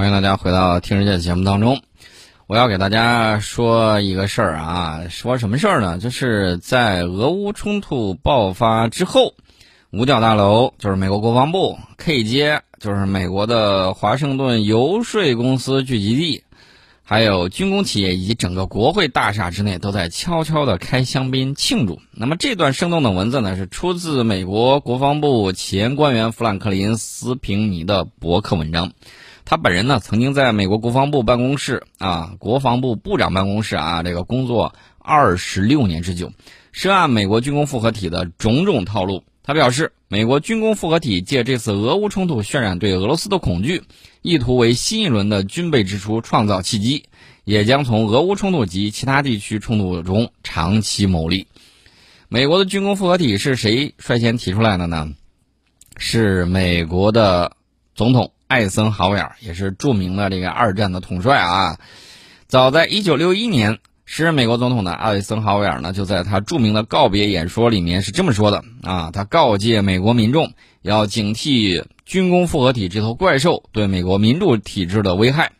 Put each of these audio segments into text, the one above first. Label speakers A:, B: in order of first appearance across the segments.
A: 欢迎大家回到《听世界》的节目当中。我要给大家说一个事儿啊，说什么事儿呢？就是在俄乌冲突爆发之后，五角大楼就是美国国防部，K 街就是美国的华盛顿游说公司聚集地，还有军工企业以及整个国会大厦之内都在悄悄地开香槟庆祝。那么这段生动的文字呢，是出自美国国防部前官员富兰克林·斯平尼的博客文章。他本人呢，曾经在美国国防部办公室啊，国防部部长办公室啊，这个工作二十六年之久，涉案美国军工复合体的种种套路。他表示，美国军工复合体借这次俄乌冲突渲染对俄罗斯的恐惧，意图为新一轮的军备支出创造契机，也将从俄乌冲突及其他地区冲突中长期牟利。美国的军工复合体是谁率先提出来的呢？是美国的总统。艾森豪威尔也是著名的这个二战的统帅啊，早在一九六一年，时任美国总统的艾森豪威尔呢，就在他著名的告别演说里面是这么说的啊，他告诫美国民众要警惕军工复合体这头怪兽对美国民主体制的危害。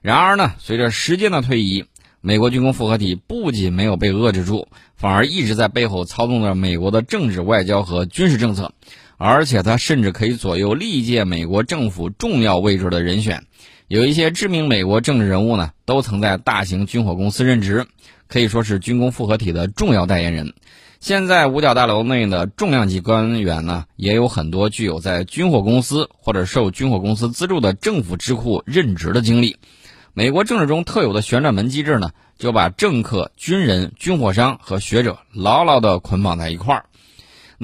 A: 然而呢，随着时间的推移，美国军工复合体不仅没有被遏制住，反而一直在背后操纵着美国的政治、外交和军事政策。而且他甚至可以左右历届美国政府重要位置的人选，有一些知名美国政治人物呢，都曾在大型军火公司任职，可以说是军工复合体的重要代言人。现在五角大楼内的重量级官员呢，也有很多具有在军火公司或者受军火公司资助的政府智库任职的经历。美国政治中特有的旋转门机制呢，就把政客、军人、军火商和学者牢牢地捆绑在一块儿。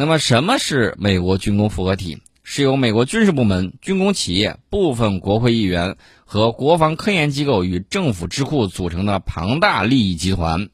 A: 那么，什么是美国军工复合体？是由美国军事部门、军工企业、部分国会议员和国防科研机构与政府智库组成的庞大利益集团。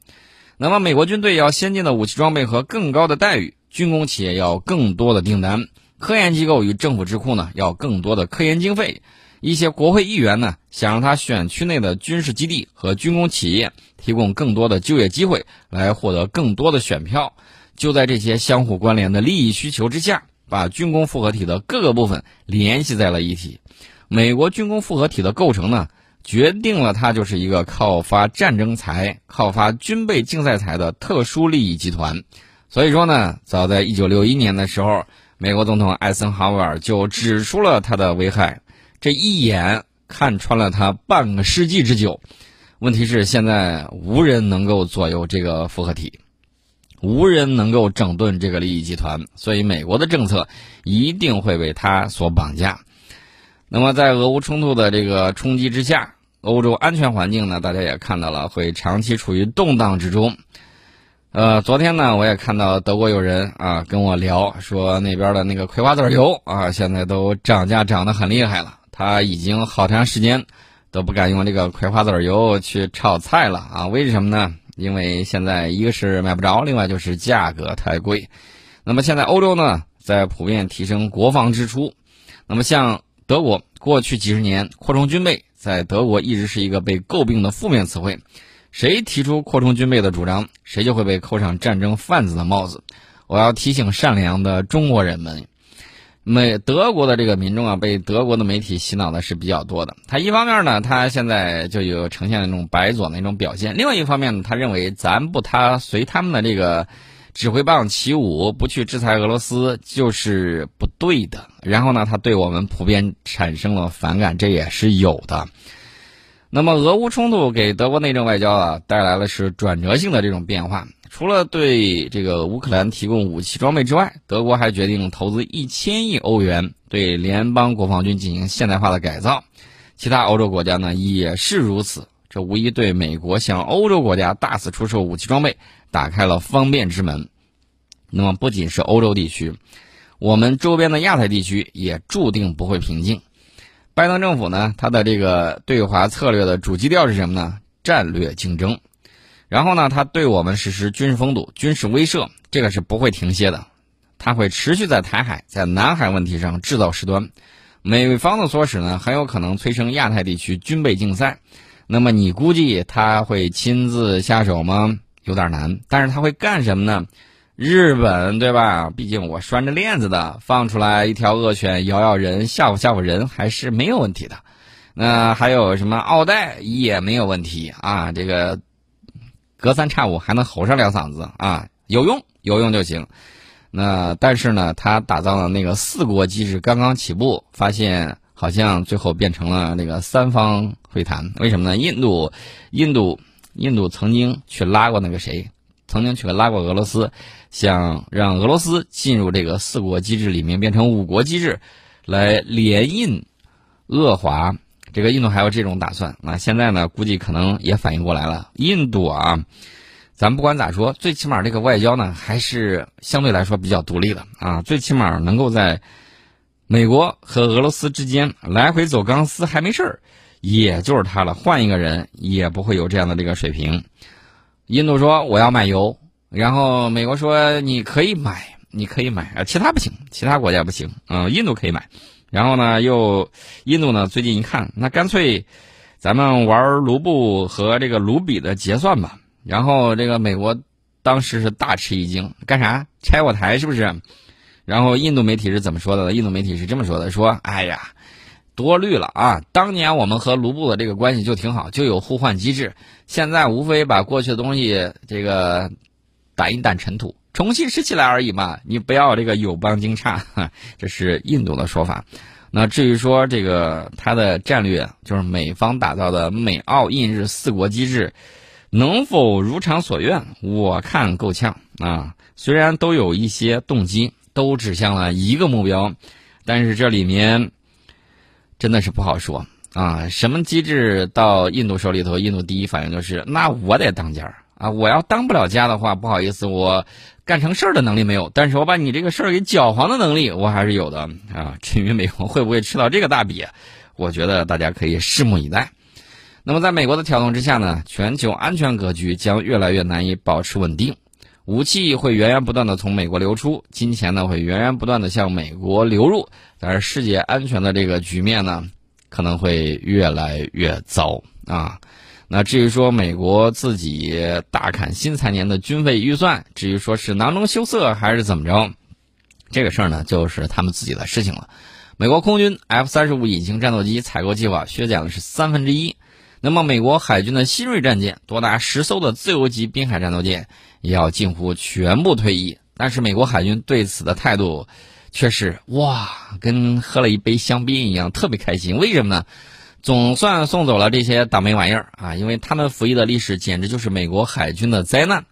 A: 那么，美国军队要先进的武器装备和更高的待遇，军工企业要更多的订单，科研机构与政府智库呢要更多的科研经费，一些国会议员呢想让他选区内的军事基地和军工企业提供更多的就业机会，来获得更多的选票。就在这些相互关联的利益需求之下，把军工复合体的各个部分联系在了一起。美国军工复合体的构成呢，决定了它就是一个靠发战争财、靠发军备竞赛财的特殊利益集团。所以说呢，早在1961年的时候，美国总统艾森豪威尔就指出了它的危害，这一眼看穿了它半个世纪之久。问题是现在无人能够左右这个复合体。无人能够整顿这个利益集团，所以美国的政策一定会被他所绑架。那么，在俄乌冲突的这个冲击之下，欧洲安全环境呢，大家也看到了，会长期处于动荡之中。呃，昨天呢，我也看到德国有人啊跟我聊，说那边的那个葵花籽油啊，现在都涨价涨得很厉害了，他已经好长时间都不敢用这个葵花籽油去炒菜了啊？为什么呢？因为现在一个是买不着，另外就是价格太贵。那么现在欧洲呢，在普遍提升国防支出。那么像德国，过去几十年扩充军备，在德国一直是一个被诟病的负面词汇。谁提出扩充军备的主张，谁就会被扣上战争贩子的帽子。我要提醒善良的中国人们。美德国的这个民众啊，被德国的媒体洗脑的是比较多的。他一方面呢，他现在就有呈现那种白左那种表现；另外一方面呢，他认为咱不他随他们的这个指挥棒起舞，不去制裁俄罗斯就是不对的。然后呢，他对我们普遍产生了反感，这也是有的。那么，俄乌冲突给德国内政外交啊带来了是转折性的这种变化。除了对这个乌克兰提供武器装备之外，德国还决定投资一千亿欧元对联邦国防军进行现代化的改造。其他欧洲国家呢也是如此，这无疑对美国向欧洲国家大肆出售武器装备打开了方便之门。那么，不仅是欧洲地区，我们周边的亚太地区也注定不会平静。拜登政府呢，他的这个对华策略的主基调是什么呢？战略竞争。然后呢，他对我们实施军事封堵、军事威慑，这个是不会停歇的，他会持续在台海、在南海问题上制造事端。美方的唆使呢，很有可能催生亚太地区军备竞赛。那么你估计他会亲自下手吗？有点难。但是他会干什么呢？日本对吧？毕竟我拴着链子的，放出来一条恶犬咬咬人，吓唬吓唬人还是没有问题的。那还有什么奥黛也没有问题啊，这个隔三差五还能吼上两嗓子啊，有用有用就行。那但是呢，他打造的那个四国机制刚刚起步，发现好像最后变成了那个三方会谈。为什么呢？印度，印度，印度曾经去拉过那个谁，曾经去拉过俄罗斯，想让俄罗斯进入这个四国机制里面，变成五国机制，来联印俄华。这个印度还有这种打算。那现在呢，估计可能也反应过来了。印度啊。咱不管咋说，最起码这个外交呢，还是相对来说比较独立的啊。最起码能够在美国和俄罗斯之间来回走钢丝还没事儿，也就是他了。换一个人也不会有这样的这个水平。印度说我要买油，然后美国说你可以买，你可以买啊，其他不行，其他国家不行啊，印度可以买。然后呢，又印度呢，最近一看，那干脆咱们玩卢布和这个卢比的结算吧。然后这个美国当时是大吃一惊，干啥拆我台是不是？然后印度媒体是怎么说的？印度媒体是这么说的：说，哎呀，多虑了啊！当年我们和卢布的这个关系就挺好，就有互换机制。现在无非把过去的东西这个 掸一掸尘土，重新拾起来而已嘛。你不要这个友邦惊诧，这是印度的说法。那至于说这个 它的战略，就是美方打造的美澳印日四国机制。能否如偿所愿？我看够呛啊！虽然都有一些动机，都指向了一个目标，但是这里面真的是不好说啊！什么机制到印度手里头，印度第一反应就是：那我得当家啊！我要当不了家的话，不好意思，我干成事儿的能力没有，但是我把你这个事儿给搅黄的能力我还是有的啊！至于美国会不会吃到这个大笔，我觉得大家可以拭目以待。那么，在美国的挑动之下呢，全球安全格局将越来越难以保持稳定，武器会源源不断的从美国流出，金钱呢会源源不断的向美国流入，但是世界安全的这个局面呢，可能会越来越糟啊。那至于说美国自己大砍新财年的军费预算，至于说是囊中羞涩还是怎么着，这个事儿呢，就是他们自己的事情了。美国空军 F 三十五隐形战斗机采购计划削减了是三分之一。那么，美国海军的新锐战舰多达十艘的自由级滨海战斗舰也要近乎全部退役。但是，美国海军对此的态度却是哇，跟喝了一杯香槟一样，特别开心。为什么呢？总算送走了这些倒霉玩意儿啊！因为他们服役的历史简直就是美国海军的灾难。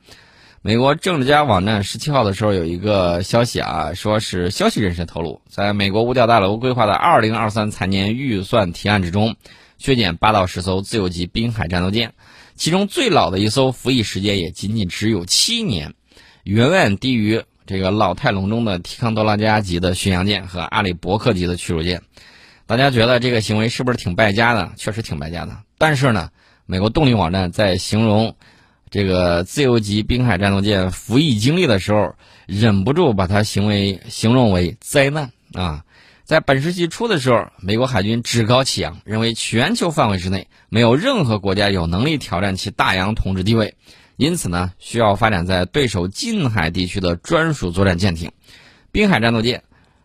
A: 美国政治家网站十七号的时候有一个消息啊，说是消息人士透露，在美国五角大楼规划的二零二三财年预算提案之中。削减八到十艘自由级滨海战斗舰，其中最老的一艘服役时间也仅仅只有七年，远远低于这个老态龙钟的提康多拉加级的巡洋舰和阿里伯克级的驱逐舰。大家觉得这个行为是不是挺败家的？确实挺败家的。但是呢，美国动力网站在形容这个自由级滨海战斗舰服役经历的时候，忍不住把它行为形容为灾难啊。在本世纪初的时候，美国海军趾高气扬，认为全球范围之内没有任何国家有能力挑战其大洋统治地位，因此呢，需要发展在对手近海地区的专属作战舰艇，滨海战斗舰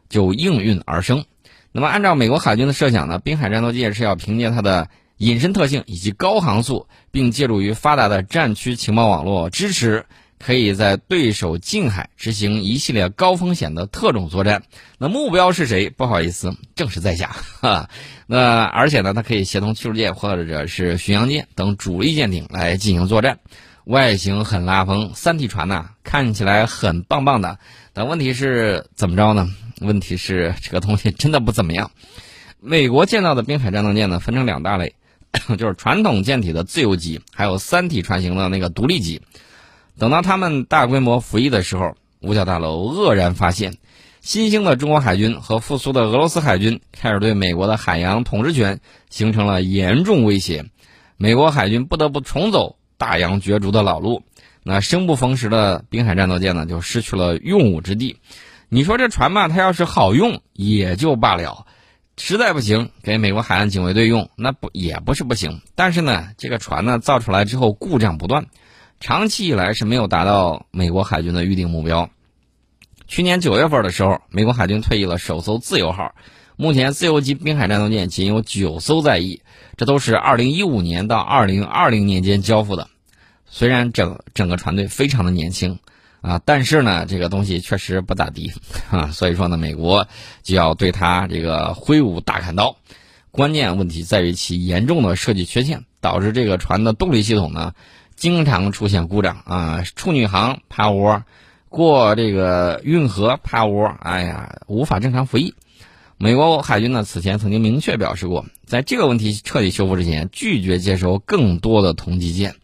A: 就应运而生。那么，按照美国海军的设想呢，滨海战斗舰是要凭借它的隐身特性以及高航速，并借助于发达的战区情报网络支持。可以在对手近海执行一系列高风险的特种作战。那目标是谁？不好意思，正是在下。哈，那而且呢，它可以协同驱逐舰或者是巡洋舰等主力舰艇来进行作战。外形很拉风，三体船呐，看起来很棒棒的。但问题是怎么着呢？问题是这个东西真的不怎么样。美国建造的滨海战斗舰呢，分成两大类，就是传统舰体的自由级，还有三体船型的那个独立级。等到他们大规模服役的时候，五角大楼愕然发现，新兴的中国海军和复苏的俄罗斯海军开始对美国的海洋统治权形成了严重威胁。美国海军不得不重走大洋角逐的老路，那生不逢时的滨海战斗舰呢，就失去了用武之地。你说这船吧，它要是好用也就罢了，实在不行给美国海岸警卫队用，那不也不是不行。但是呢，这个船呢造出来之后故障不断。长期以来是没有达到美国海军的预定目标。去年九月份的时候，美国海军退役了首艘自由号，目前自由级滨海战斗舰仅有九艘在役，这都是2015年到2020年间交付的。虽然整整个船队非常的年轻啊，但是呢，这个东西确实不咋地 啊。所以说呢，美国就要对它这个挥舞大砍刀。关键问题在于其严重的设计缺陷，导致这个船的动力系统呢经常出现故障啊，处女航趴窝，过这个运河趴窝，哎呀，无法正常服役。美国海军呢此前曾经明确表示过，在这个问题彻底修复之前，拒绝接收更多的同级舰。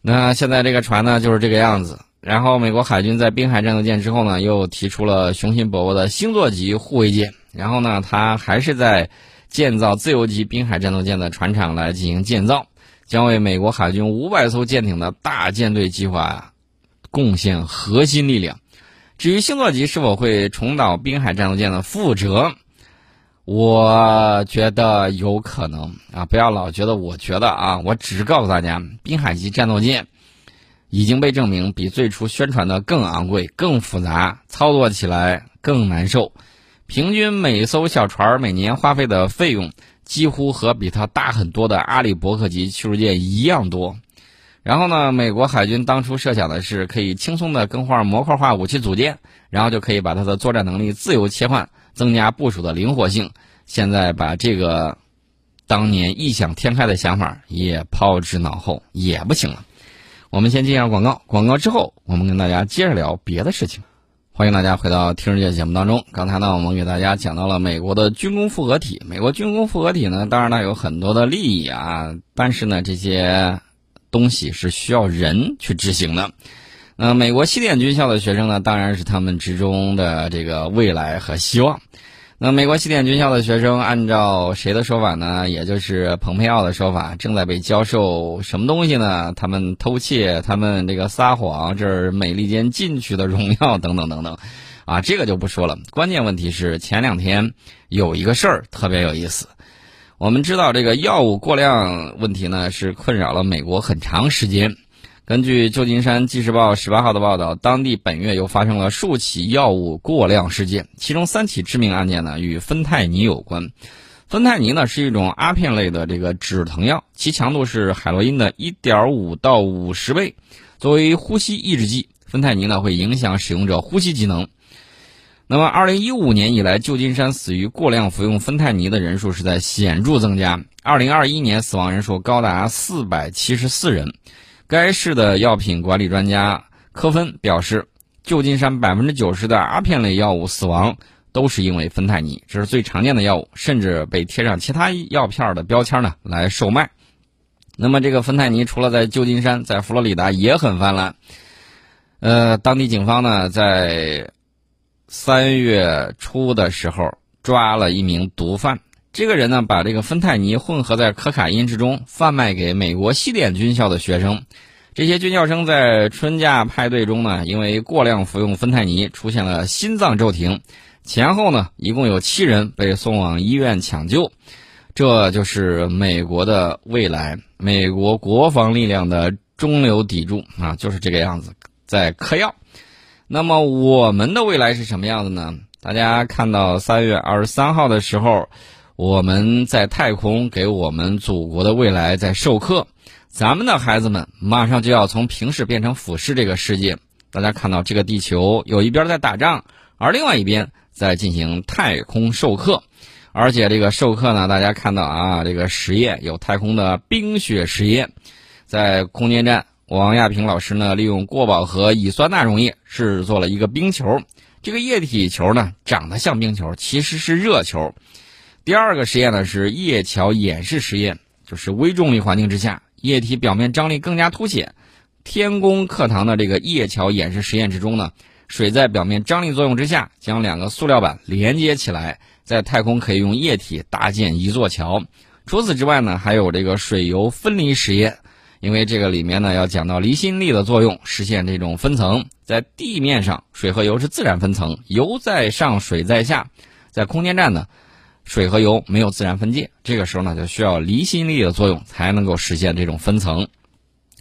A: 那现在这个船呢就是这个样子。然后美国海军在滨海战斗舰之后呢，又提出了雄心勃勃的星座级护卫舰。然后呢，它还是在。建造自由级滨海战斗舰的船厂来进行建造，将为美国海军五百艘舰艇的大舰队计划呀贡献核心力量。至于星座级是否会重蹈滨海战斗舰的覆辙，我觉得有可能啊！不要老觉得我觉得啊，我只告诉大家，滨海级战斗舰已经被证明比最初宣传的更昂贵、更复杂，操作起来更难受。平均每艘小船每年花费的费用几乎和比它大很多的阿里伯克级驱逐舰一样多。然后呢，美国海军当初设想的是可以轻松的更换模块化武器组件，然后就可以把它的作战能力自由切换，增加部署的灵活性。现在把这个当年异想天开的想法也抛之脑后，也不行了。我们先进一下广告，广告之后我们跟大家接着聊别的事情。欢迎大家回到《听世界》节目当中。刚才呢，我们给大家讲到了美国的军工复合体。美国军工复合体呢，当然呢有很多的利益啊，但是呢，这些东西是需要人去执行的。那美国西点军校的学生呢，当然是他们之中的这个未来和希望。那美国西点军校的学生，按照谁的说法呢？也就是蓬佩奥的说法，正在被教授什么东西呢？他们偷窃，他们这个撒谎，这是美利坚进取的荣耀，等等等等，啊，这个就不说了。关键问题是前两天有一个事儿特别有意思。我们知道这个药物过量问题呢，是困扰了美国很长时间。根据旧金山纪事报十八号的报道，当地本月又发生了数起药物过量事件，其中三起致命案件呢与芬太尼有关。芬太尼呢是一种阿片类的这个止疼药，其强度是海洛因的一点五到五十倍。作为呼吸抑制剂，芬太尼呢会影响使用者呼吸机能。那么，二零一五年以来，旧金山死于过量服用芬太尼的人数是在显著增加，二零二一年死亡人数高达四百七十四人。该市的药品管理专家科芬表示，旧金山百分之九十的阿片类药物死亡都是因为芬太尼，这是最常见的药物，甚至被贴上其他药片的标签呢来售卖。那么，这个芬太尼除了在旧金山，在佛罗里达也很泛滥。呃，当地警方呢在三月初的时候抓了一名毒贩。这个人呢，把这个芬太尼混合在可卡因之中，贩卖给美国西点军校的学生。这些军校生在春假派对中呢，因为过量服用芬太尼，出现了心脏骤停。前后呢，一共有七人被送往医院抢救。这就是美国的未来，美国国防力量的中流砥柱啊，就是这个样子，在嗑药。那么我们的未来是什么样子呢？大家看到三月二十三号的时候。我们在太空给我们祖国的未来在授课，咱们的孩子们马上就要从平视变成俯视这个世界。大家看到这个地球有一边在打仗，而另外一边在进行太空授课，而且这个授课呢，大家看到啊，这个实验有太空的冰雪实验，在空间站，王亚平老师呢利用过饱和乙酸钠溶液制作了一个冰球，这个液体球呢长得像冰球，其实是热球。第二个实验呢是液桥演示实验，就是微重力环境之下，液体表面张力更加凸显。天宫课堂的这个液桥演示实验之中呢，水在表面张力作用之下，将两个塑料板连接起来，在太空可以用液体搭建一座桥。除此之外呢，还有这个水油分离实验，因为这个里面呢要讲到离心力的作用，实现这种分层。在地面上，水和油是自然分层，油在上，水在下。在空间站呢。水和油没有自然分界，这个时候呢就需要离心力的作用才能够实现这种分层。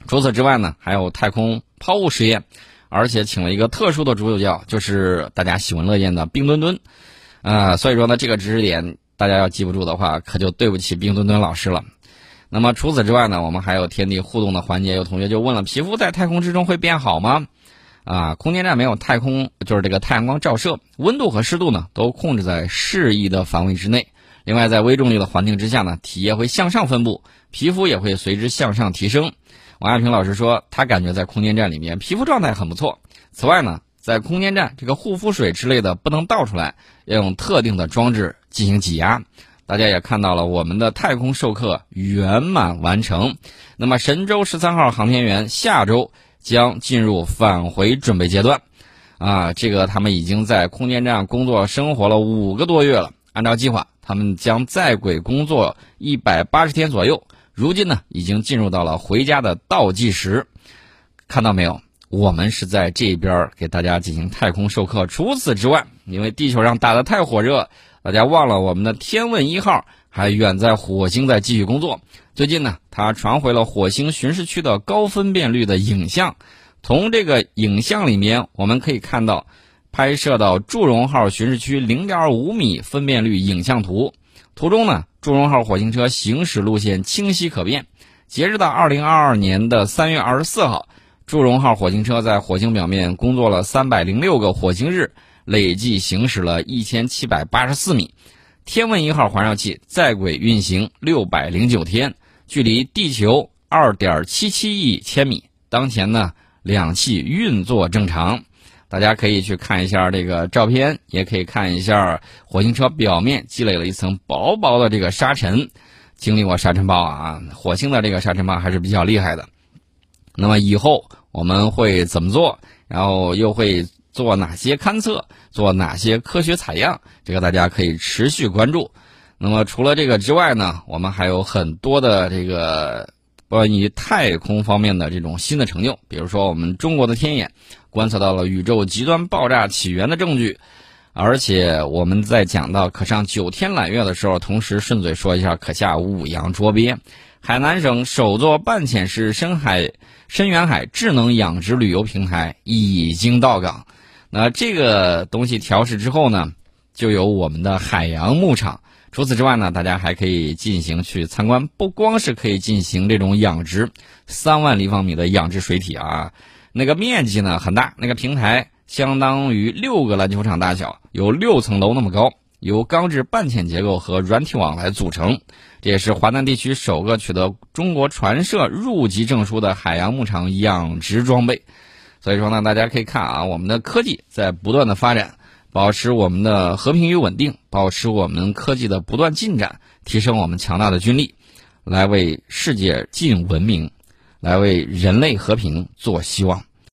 A: 除此之外呢，还有太空抛物实验，而且请了一个特殊的主角，就是大家喜闻乐见的冰墩墩。啊，所以说呢，这个知识点大家要记不住的话，可就对不起冰墩墩老师了。那么除此之外呢，我们还有天地互动的环节。有同学就问了：皮肤在太空之中会变好吗？啊，空间站没有太空，就是这个太阳光照射，温度和湿度呢都控制在适宜的范围之内。另外，在微重力的环境之下呢，体液会向上分布，皮肤也会随之向上提升。王亚平老师说，他感觉在空间站里面皮肤状态很不错。此外呢，在空间站这个护肤水之类的不能倒出来，要用特定的装置进行挤压。大家也看到了，我们的太空授课圆满完成。那么神舟十三号航天员下周将进入返回准备阶段，啊，这个他们已经在空间站工作生活了五个多月了。按照计划，他们将在轨工作一百八十天左右。如今呢，已经进入到了回家的倒计时。看到没有？我们是在这边给大家进行太空授课。除此之外，因为地球上打得太火热。大家忘了我们的天问一号还远在火星在继续工作。最近呢，它传回了火星巡视区的高分辨率的影像。从这个影像里面，我们可以看到拍摄到祝融号巡视区0.5米分辨率影像图。图中呢，祝融号火星车行驶路线清晰可辨。截止到2022年的3月24号，祝融号火星车在火星表面工作了306个火星日。累计行驶了一千七百八十四米，天问一号环绕器在轨运行六百零九天，距离地球二点七七亿千米。当前呢，两器运作正常。大家可以去看一下这个照片，也可以看一下火星车表面积累了一层薄薄的这个沙尘。经历过沙尘暴啊，火星的这个沙尘暴还是比较厉害的。那么以后我们会怎么做？然后又会？做哪些勘测，做哪些科学采样，这个大家可以持续关注。那么除了这个之外呢，我们还有很多的这个关于太空方面的这种新的成就。比如说，我们中国的天眼观测到了宇宙极端爆炸起源的证据，而且我们在讲到可上九天揽月的时候，同时顺嘴说一下可下五洋捉鳖。海南省首座半潜式深海深远海智能养殖旅游平台已经到港。那这个东西调试之后呢，就有我们的海洋牧场。除此之外呢，大家还可以进行去参观，不光是可以进行这种养殖，三万立方米的养殖水体啊，那个面积呢很大，那个平台相当于六个篮球场大小，有六层楼那么高，由钢制半潜结构和软体网来组成。这也是华南地区首个取得中国船社入级证书的海洋牧场养殖装备。所以说呢，大家可以看啊，我们的科技在不断的发展，保持我们的和平与稳定，保持我们科技的不断进展，提升我们强大的军力，来为世界尽文明，来为人类和平做希望。